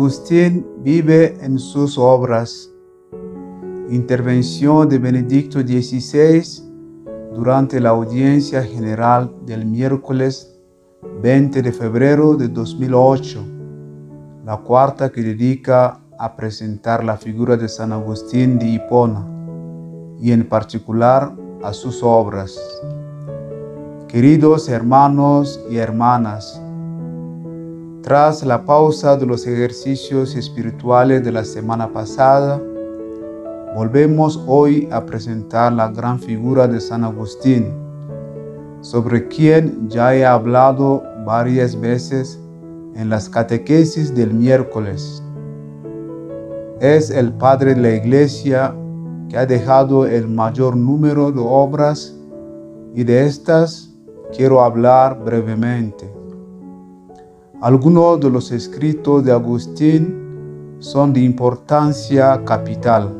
Agustín vive en sus obras. Intervención de Benedicto XVI durante la audiencia general del miércoles 20 de febrero de 2008, la cuarta que dedica a presentar la figura de San Agustín de Hipona y en particular a sus obras. Queridos hermanos y hermanas, tras la pausa de los ejercicios espirituales de la semana pasada, volvemos hoy a presentar la gran figura de San Agustín, sobre quien ya he hablado varias veces en las catequesis del miércoles. Es el padre de la iglesia que ha dejado el mayor número de obras y de estas quiero hablar brevemente. Algunos de los escritos de Agustín son de importancia capital,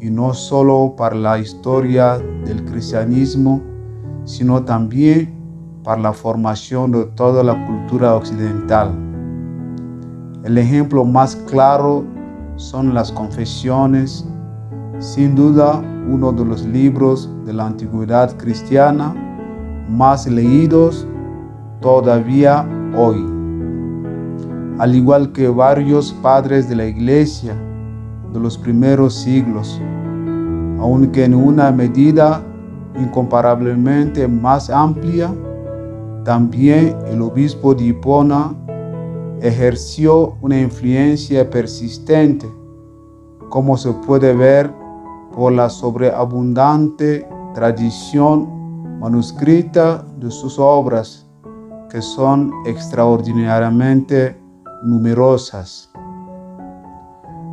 y no solo para la historia del cristianismo, sino también para la formación de toda la cultura occidental. El ejemplo más claro son las confesiones, sin duda uno de los libros de la antigüedad cristiana más leídos todavía hoy. Al igual que varios padres de la iglesia de los primeros siglos, aunque en una medida incomparablemente más amplia, también el obispo de Hipona ejerció una influencia persistente, como se puede ver por la sobreabundante tradición manuscrita de sus obras que son extraordinariamente numerosas.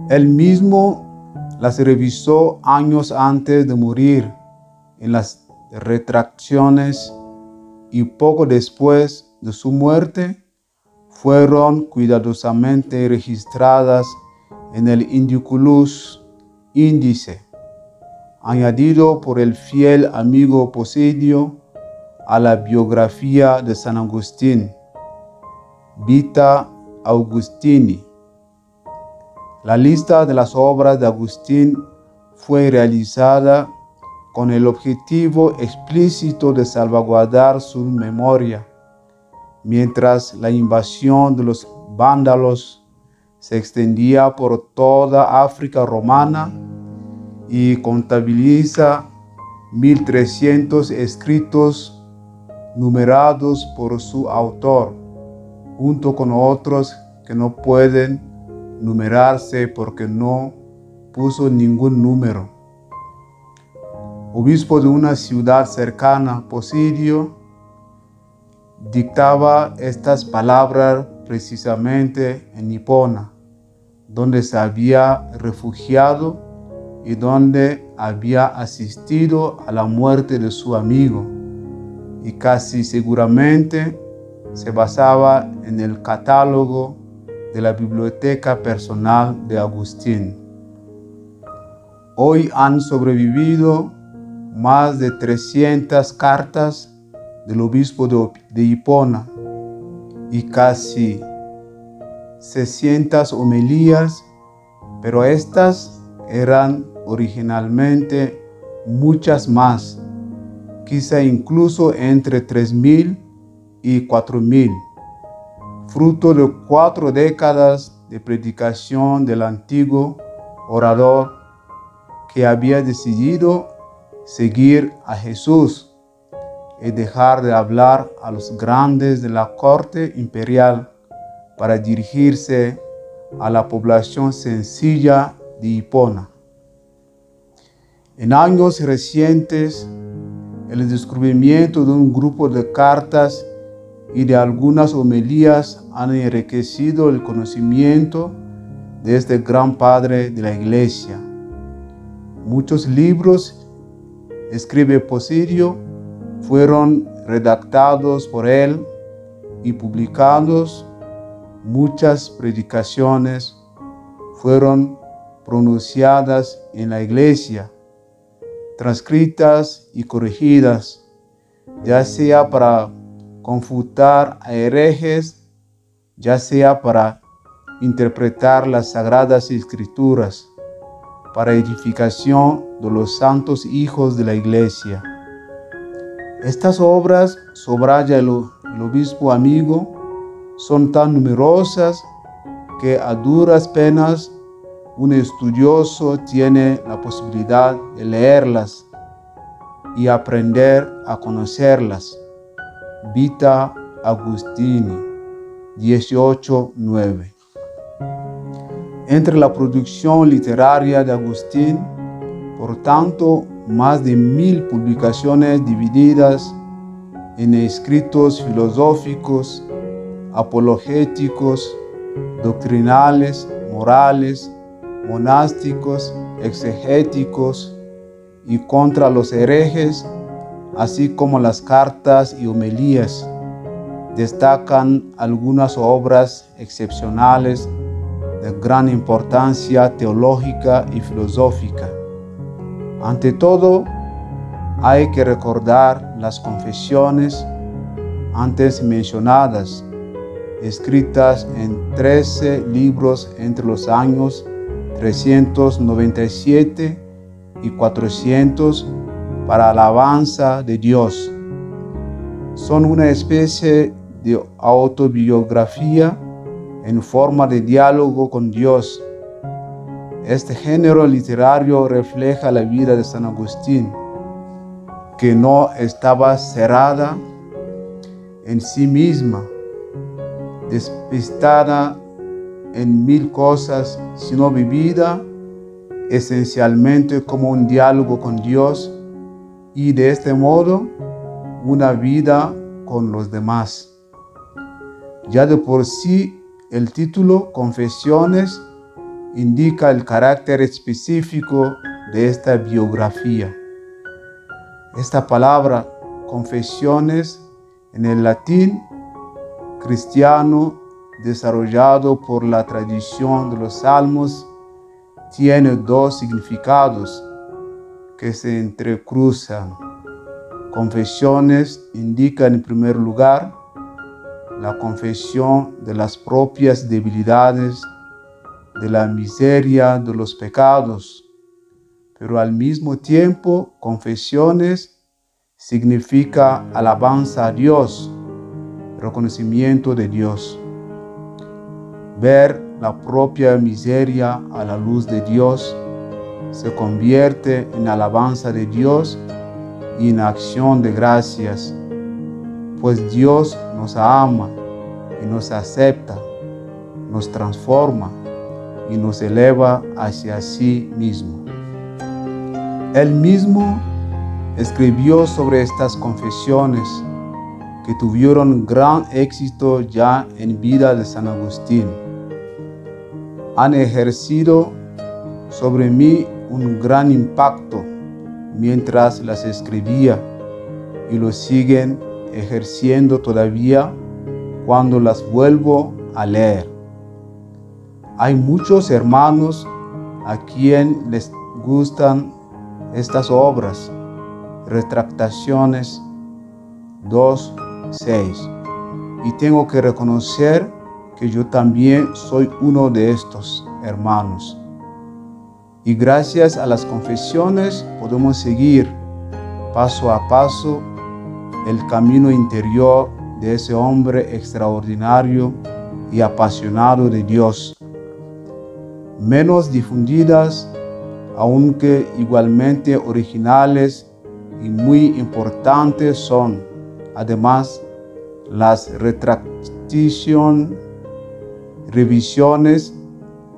Él mismo las revisó años antes de morir en las retracciones y poco después de su muerte fueron cuidadosamente registradas en el Indiculus índice, añadido por el fiel amigo Posidio a la biografía de San Agustín, Vita Augustini. La lista de las obras de Agustín fue realizada con el objetivo explícito de salvaguardar su memoria, mientras la invasión de los vándalos se extendía por toda África romana y contabiliza 1300 escritos numerados por su autor, junto con otros que no pueden numerarse porque no puso ningún número. Obispo de una ciudad cercana, Posidio, dictaba estas palabras precisamente en Hipona, donde se había refugiado y donde había asistido a la muerte de su amigo y casi seguramente se basaba en el catálogo de la biblioteca personal de Agustín. Hoy han sobrevivido más de 300 cartas del obispo de Hipona y casi 600 homilías, pero estas eran originalmente muchas más quizá incluso entre 3.000 y 4.000, fruto de cuatro décadas de predicación del antiguo orador que había decidido seguir a Jesús y dejar de hablar a los grandes de la corte imperial para dirigirse a la población sencilla de Hipona. En años recientes, el descubrimiento de un grupo de cartas y de algunas homilías han enriquecido el conocimiento de este gran padre de la iglesia. Muchos libros, escribe Posirio, fueron redactados por él y publicados. Muchas predicaciones fueron pronunciadas en la iglesia transcritas y corregidas, ya sea para confutar a herejes, ya sea para interpretar las sagradas escrituras para edificación de los santos hijos de la iglesia. Estas obras, sobraya el, el obispo amigo, son tan numerosas que a duras penas un estudioso tiene la posibilidad de leerlas y aprender a conocerlas. Vita Agustini 18.9 Entre la producción literaria de Agustín, por tanto, más de mil publicaciones divididas en escritos filosóficos, apologéticos, doctrinales, morales, monásticos, exegéticos y contra los herejes, así como las cartas y homilías. Destacan algunas obras excepcionales de gran importancia teológica y filosófica. Ante todo, hay que recordar las confesiones antes mencionadas, escritas en 13 libros entre los años 397 y 400 para alabanza de Dios. Son una especie de autobiografía en forma de diálogo con Dios. Este género literario refleja la vida de San Agustín, que no estaba cerrada en sí misma, despistada en mil cosas, sino vivida esencialmente como un diálogo con Dios y de este modo una vida con los demás. Ya de por sí el título Confesiones indica el carácter específico de esta biografía. Esta palabra confesiones en el latín cristiano desarrollado por la tradición de los salmos tiene dos significados que se entrecruzan. Confesiones indican en primer lugar la confesión de las propias debilidades, de la miseria, de los pecados, pero al mismo tiempo confesiones significa alabanza a Dios, reconocimiento de Dios. Ver la propia miseria a la luz de Dios se convierte en alabanza de Dios y en acción de gracias, pues Dios nos ama y nos acepta, nos transforma y nos eleva hacia sí mismo. Él mismo escribió sobre estas confesiones que tuvieron gran éxito ya en vida de San Agustín han ejercido sobre mí un gran impacto mientras las escribía y lo siguen ejerciendo todavía cuando las vuelvo a leer. Hay muchos hermanos a quien les gustan estas obras, Retractaciones 2.6, y tengo que reconocer que yo también soy uno de estos hermanos. Y gracias a las confesiones podemos seguir paso a paso el camino interior de ese hombre extraordinario y apasionado de Dios. Menos difundidas, aunque igualmente originales y muy importantes son, además, las retractaciones revisiones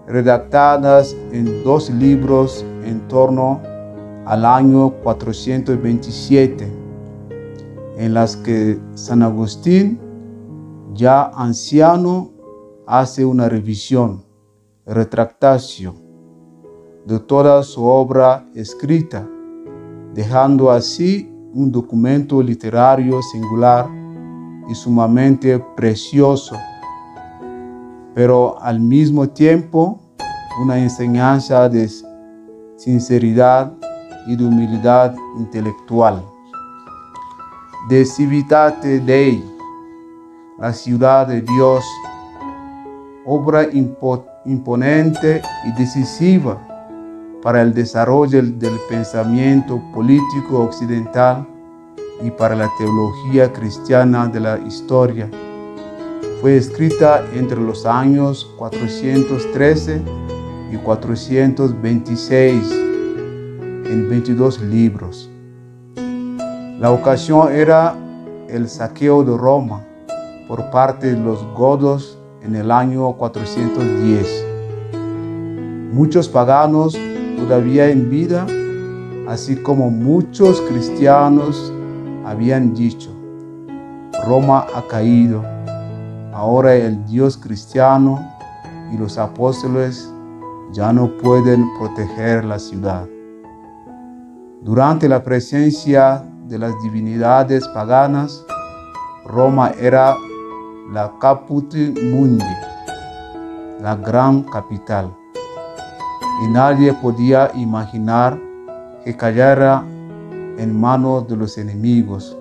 redactadas en dos libros en torno al año 427, en las que San Agustín, ya anciano, hace una revisión, retractación de toda su obra escrita, dejando así un documento literario singular y sumamente precioso pero al mismo tiempo una enseñanza de sinceridad y de humildad intelectual. De Civitate Dei, la ciudad de Dios, obra imponente y decisiva para el desarrollo del pensamiento político occidental y para la teología cristiana de la historia. Fue escrita entre los años 413 y 426 en 22 libros. La ocasión era el saqueo de Roma por parte de los godos en el año 410. Muchos paganos todavía en vida, así como muchos cristianos habían dicho, Roma ha caído, ahora el Dios cristiano y los apóstoles ya no pueden proteger la ciudad. Durante la presencia de las divinidades paganas, Roma era la caput mundi, la gran capital y nadie podía imaginar que cayera en manos de los enemigos.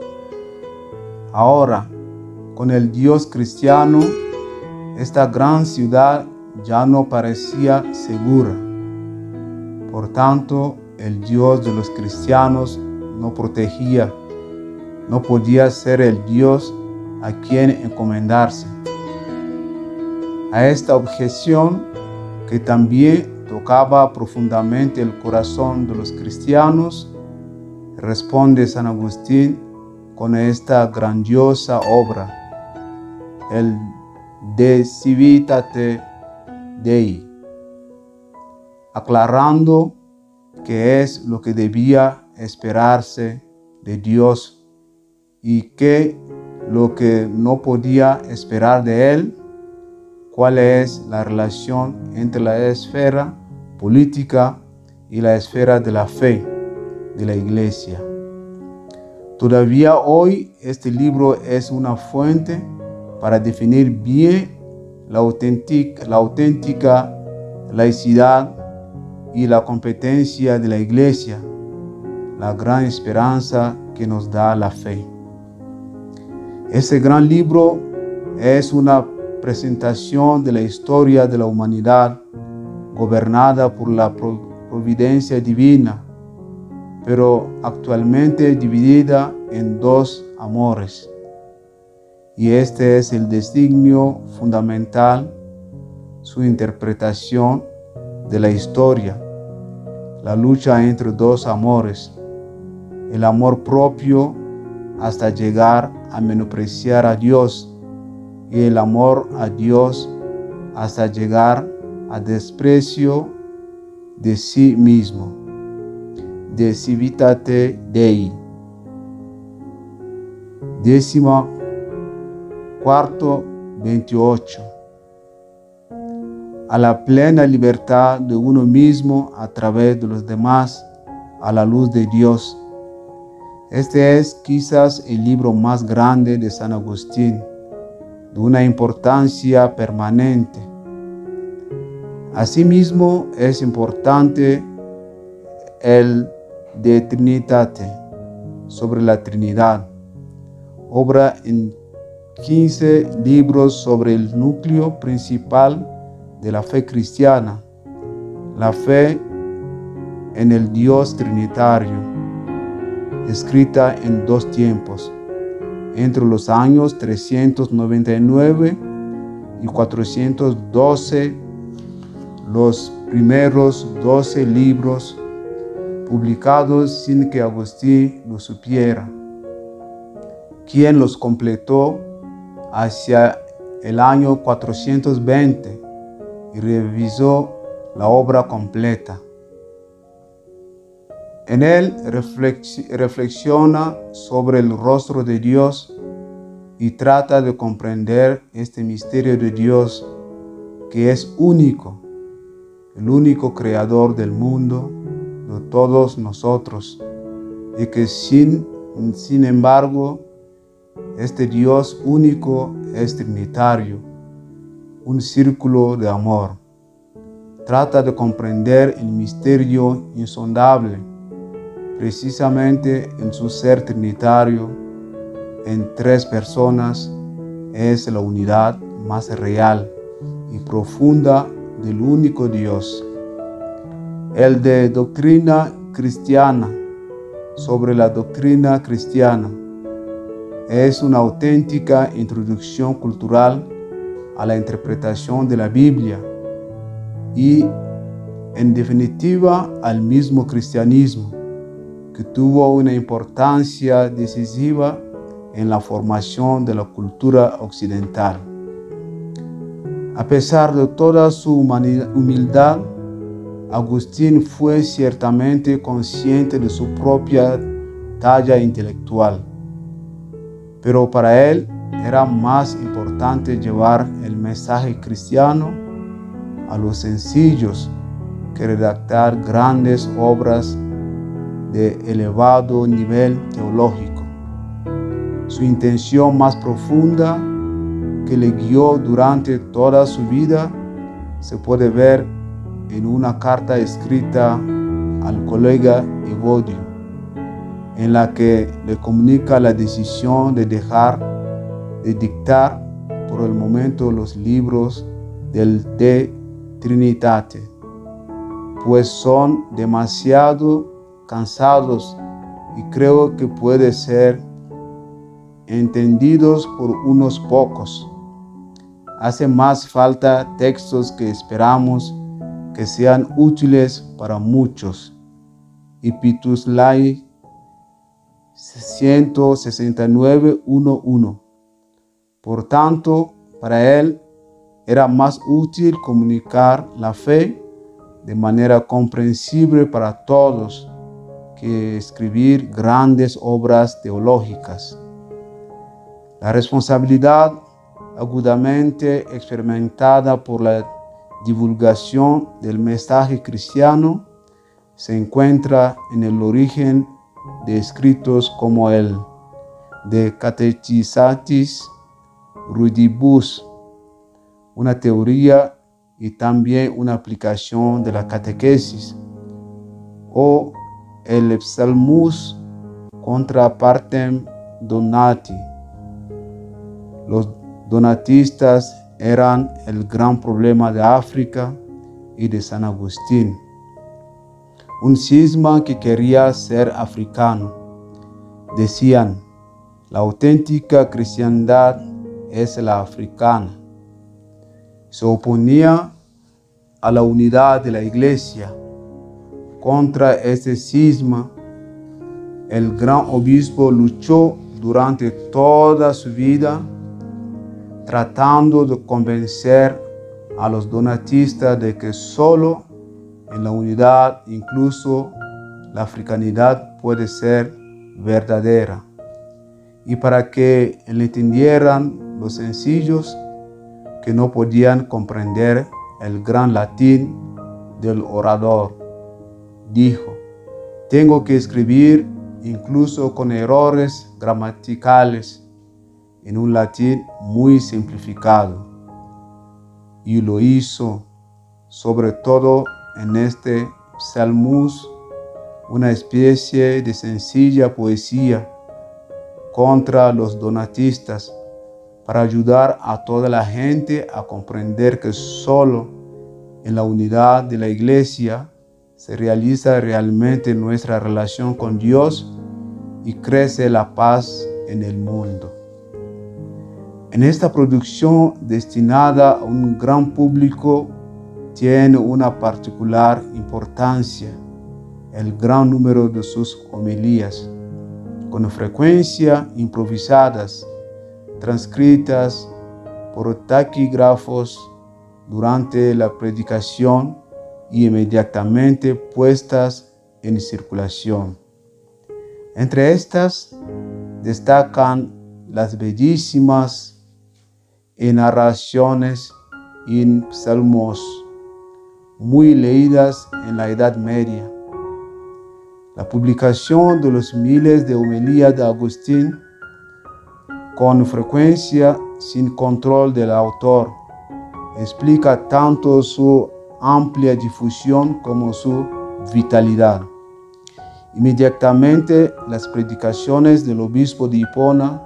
Ahora, con el Dios cristiano, esta gran ciudad ya no parecía segura. Por tanto, el Dios de los cristianos no protegía, no podía ser el Dios a quien encomendarse. A esta objeción, que también tocaba profundamente el corazón de los cristianos, responde San Agustín con esta grandiosa obra, el De Civitate Dei, aclarando qué es lo que debía esperarse de Dios y qué lo que no podía esperar de Él, cuál es la relación entre la esfera política y la esfera de la fe de la iglesia. Todavía hoy este libro es una fuente para definir bien la auténtica, la laicidad y la competencia de la iglesia, la gran esperanza que nos da la fe. Este gran libro es una presentación de la historia de la humanidad gobernada por la providencia divina, pero actualmente dividida en dos amores. Y este es el designio fundamental, su interpretación de la historia, la lucha entre dos amores, el amor propio hasta llegar a menospreciar a Dios y el amor a Dios hasta llegar a desprecio de sí mismo. De civitate Dei. Décima cuarto 28. A la plena libertad de uno mismo a través de los demás, a la luz de Dios. Este es quizás el libro más grande de San Agustín, de una importancia permanente Asimismo, es importante el de Trinitate, sobre la Trinidad, obra en 15 libros sobre el núcleo principal de la fe cristiana, la fe en el Dios Trinitario, escrita en dos tiempos, entre los años 399 y 412 los primeros doce libros publicados sin que Agustín lo supiera, quien los completó hacia el año 420 y revisó la obra completa. En él reflexiona sobre el rostro de Dios y trata de comprender este misterio de Dios que es único el único creador del mundo, de todos nosotros, y que sin, sin embargo, este Dios único es trinitario, un círculo de amor. Trata de comprender el misterio insondable, precisamente en su ser trinitario, en tres personas, es la unidad más real y profunda del único Dios. El de doctrina cristiana sobre la doctrina cristiana es una auténtica introducción cultural a la interpretación de la Biblia y en definitiva al mismo cristianismo, que tuvo una importancia decisiva en la formación de la cultura occidental. A pesar de toda su humildad, Agustín fue ciertamente consciente de su propia talla intelectual, pero para él era más importante llevar el mensaje cristiano a los sencillos que redactar grandes obras de elevado nivel teológico. Su intención más profunda que le guió durante toda su vida se puede ver en una carta escrita al colega Evodio, en la que le comunica la decisión de dejar de dictar por el momento los libros del De Trinitate, pues son demasiado cansados y creo que puede ser entendidos por unos pocos. Hace más falta textos que esperamos que sean útiles para muchos. Ipitus Lai 169.1.1. Por tanto, para él era más útil comunicar la fe de manera comprensible para todos que escribir grandes obras teológicas. La responsabilidad agudamente experimentada por la divulgación del mensaje cristiano se encuentra en el origen de escritos como el de Catechisatis Rudibus, una teoría y también una aplicación de la catequesis, o el Psalmus contra partem donati. Los donatistas eran el gran problema de África y de San Agustín. Un cisma que quería ser africano. Decían, la auténtica cristiandad es la africana. Se oponía a la unidad de la iglesia. Contra este cisma, el gran obispo luchó durante toda su vida tratando de convencer a los donatistas de que solo en la unidad incluso la africanidad puede ser verdadera. Y para que le entendieran los sencillos que no podían comprender el gran latín del orador, dijo, tengo que escribir incluso con errores gramaticales en un latín muy simplificado. Y lo hizo sobre todo en este Salmus, una especie de sencilla poesía contra los donatistas para ayudar a toda la gente a comprender que solo en la unidad de la iglesia se realiza realmente nuestra relación con Dios y crece la paz en el mundo. En esta producción destinada a un gran público tiene una particular importancia el gran número de sus homilías, con frecuencia improvisadas, transcritas por taquígrafos durante la predicación y inmediatamente puestas en circulación. Entre estas destacan las bellísimas narraciones en salmos muy leídas en la Edad Media. La publicación de los miles de homilías de Agustín, con frecuencia sin control del autor, explica tanto su amplia difusión como su vitalidad. Inmediatamente las predicaciones del obispo de Hipona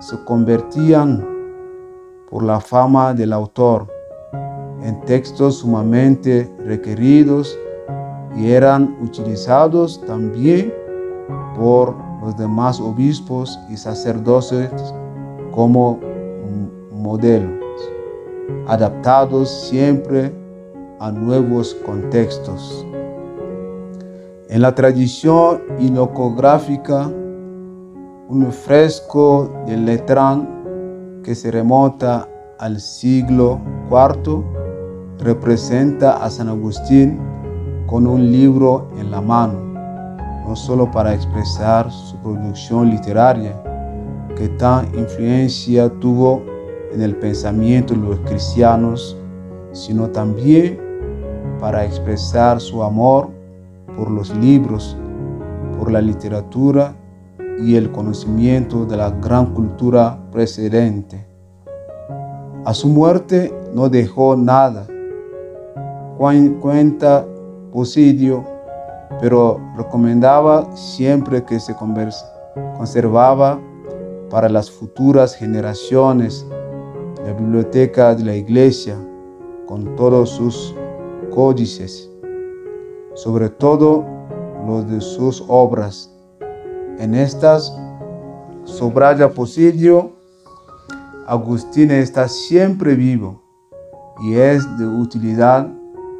se convertían por la fama del autor en textos sumamente requeridos y eran utilizados también por los demás obispos y sacerdotes como modelos, adaptados siempre a nuevos contextos. En la tradición inocográfica, un fresco de Letrán que se remonta al siglo IV representa a San Agustín con un libro en la mano, no solo para expresar su producción literaria, que tan influencia tuvo en el pensamiento de los cristianos, sino también para expresar su amor por los libros, por la literatura y el conocimiento de la gran cultura precedente. A su muerte no dejó nada. Cuenta Posidio, pero recomendaba siempre que se conservaba para las futuras generaciones la biblioteca de la iglesia con todos sus códices, sobre todo los de sus obras. En estas sobraya Posidio, Agustín está siempre vivo y es de utilidad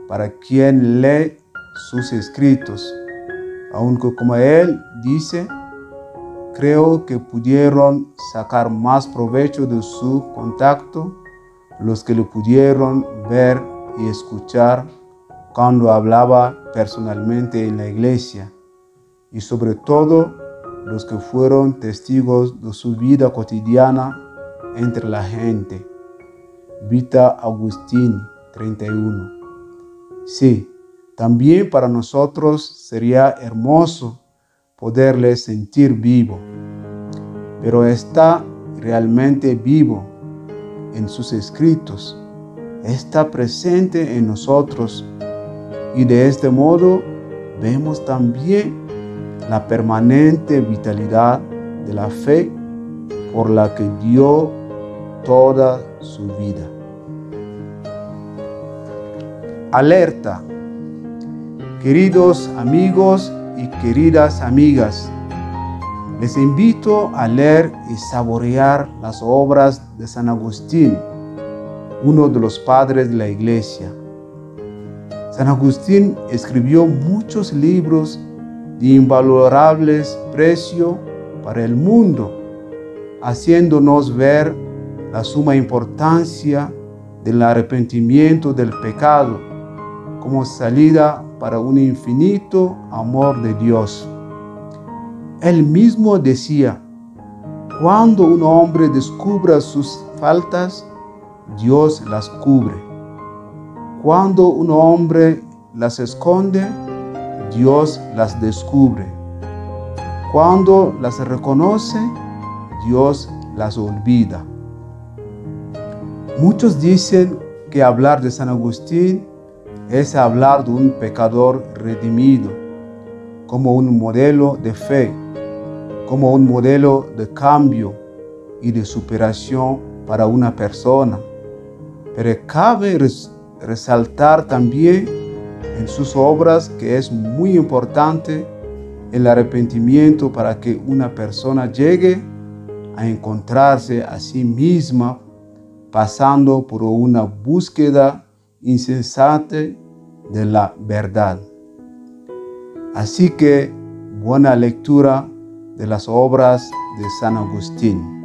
para quien lee sus escritos, aunque como él dice, creo que pudieron sacar más provecho de su contacto los que lo pudieron ver y escuchar cuando hablaba personalmente en la iglesia y sobre todo los que fueron testigos de su vida cotidiana entre la gente. Vita Agustín 31. Sí, también para nosotros sería hermoso poderle sentir vivo, pero está realmente vivo en sus escritos, está presente en nosotros y de este modo vemos también la permanente vitalidad de la fe por la que dio toda su vida. Alerta. Queridos amigos y queridas amigas, les invito a leer y saborear las obras de San Agustín, uno de los padres de la iglesia. San Agustín escribió muchos libros de invalorables precio para el mundo, haciéndonos ver la suma importancia del arrepentimiento del pecado como salida para un infinito amor de Dios. Él mismo decía, cuando un hombre descubra sus faltas, Dios las cubre. Cuando un hombre las esconde, Dios las descubre. Cuando las reconoce, Dios las olvida. Muchos dicen que hablar de San Agustín es hablar de un pecador redimido, como un modelo de fe, como un modelo de cambio y de superación para una persona. Pero cabe resaltar también en sus obras que es muy importante el arrepentimiento para que una persona llegue a encontrarse a sí misma pasando por una búsqueda insensate de la verdad. Así que buena lectura de las obras de San Agustín.